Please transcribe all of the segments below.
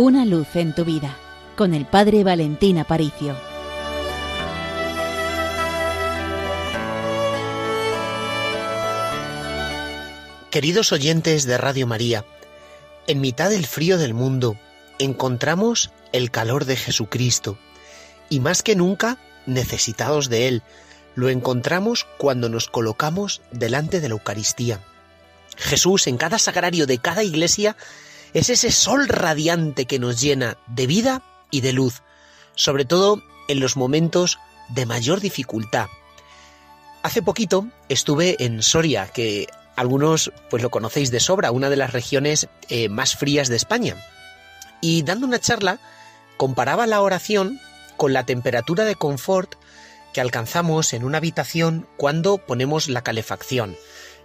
Una luz en tu vida con el Padre Valentín Aparicio. Queridos oyentes de Radio María, en mitad del frío del mundo encontramos el calor de Jesucristo y más que nunca necesitados de Él. Lo encontramos cuando nos colocamos delante de la Eucaristía. Jesús en cada sagrario de cada iglesia es ese sol radiante que nos llena de vida y de luz, sobre todo en los momentos de mayor dificultad. Hace poquito estuve en Soria, que algunos pues lo conocéis de sobra, una de las regiones eh, más frías de España. Y dando una charla, comparaba la oración con la temperatura de confort alcanzamos en una habitación cuando ponemos la calefacción.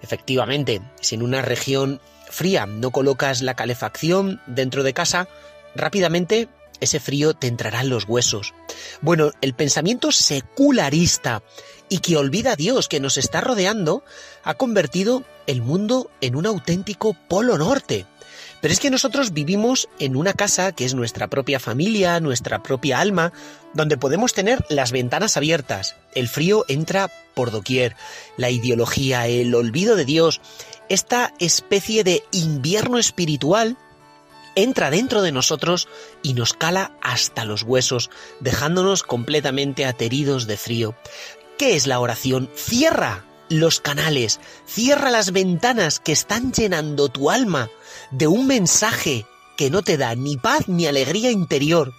Efectivamente, si en una región fría no colocas la calefacción dentro de casa, rápidamente ese frío te entrará en los huesos. Bueno, el pensamiento secularista y que olvida a Dios que nos está rodeando ha convertido el mundo en un auténtico polo norte. Pero es que nosotros vivimos en una casa que es nuestra propia familia, nuestra propia alma, donde podemos tener las ventanas abiertas. El frío entra por doquier. La ideología, el olvido de Dios, esta especie de invierno espiritual entra dentro de nosotros y nos cala hasta los huesos, dejándonos completamente ateridos de frío. ¿Qué es la oración? Cierra los canales, cierra las ventanas que están llenando tu alma de un mensaje que no te da ni paz ni alegría interior.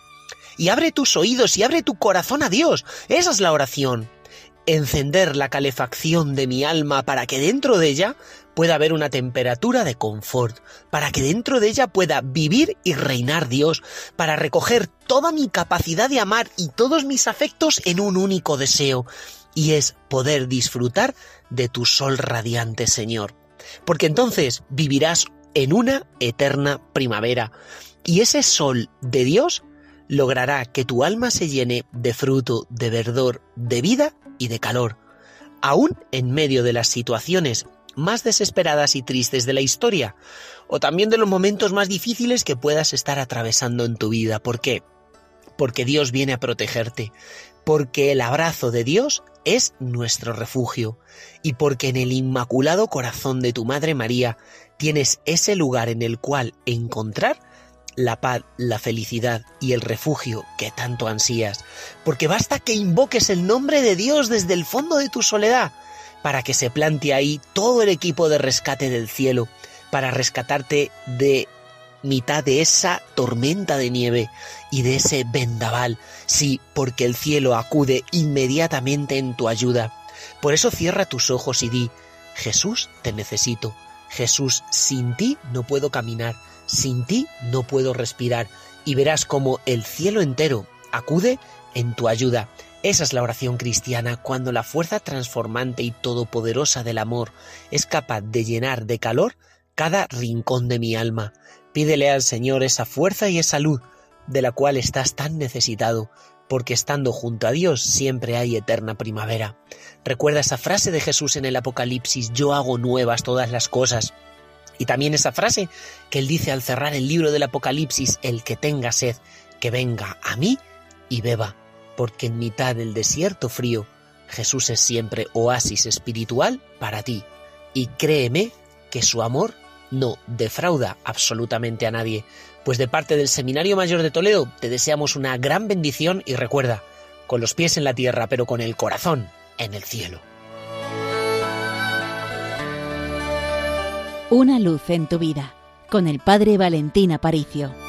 Y abre tus oídos y abre tu corazón a Dios. Esa es la oración. Encender la calefacción de mi alma para que dentro de ella pueda haber una temperatura de confort, para que dentro de ella pueda vivir y reinar Dios, para recoger toda mi capacidad de amar y todos mis afectos en un único deseo, y es poder disfrutar de tu sol radiante, Señor. Porque entonces vivirás en una eterna primavera, y ese sol de Dios logrará que tu alma se llene de fruto, de verdor, de vida y de calor, aún en medio de las situaciones más desesperadas y tristes de la historia, o también de los momentos más difíciles que puedas estar atravesando en tu vida. ¿Por qué? Porque Dios viene a protegerte, porque el abrazo de Dios es nuestro refugio y porque en el inmaculado corazón de tu Madre María tienes ese lugar en el cual encontrar la paz, la felicidad y el refugio que tanto ansías, porque basta que invoques el nombre de Dios desde el fondo de tu soledad para que se plante ahí todo el equipo de rescate del cielo, para rescatarte de mitad de esa tormenta de nieve y de ese vendaval, sí, porque el cielo acude inmediatamente en tu ayuda. Por eso cierra tus ojos y di, Jesús, te necesito. Jesús, sin ti no puedo caminar, sin ti no puedo respirar, y verás como el cielo entero acude en tu ayuda. Esa es la oración cristiana cuando la fuerza transformante y todopoderosa del amor es capaz de llenar de calor cada rincón de mi alma. Pídele al Señor esa fuerza y esa luz de la cual estás tan necesitado, porque estando junto a Dios siempre hay eterna primavera. Recuerda esa frase de Jesús en el Apocalipsis, yo hago nuevas todas las cosas. Y también esa frase que él dice al cerrar el libro del Apocalipsis, el que tenga sed, que venga a mí y beba, porque en mitad del desierto frío, Jesús es siempre oasis espiritual para ti. Y créeme que su amor no defrauda absolutamente a nadie. Pues de parte del Seminario Mayor de Toledo te deseamos una gran bendición y recuerda, con los pies en la tierra pero con el corazón en el cielo. Una luz en tu vida con el Padre Valentín Aparicio.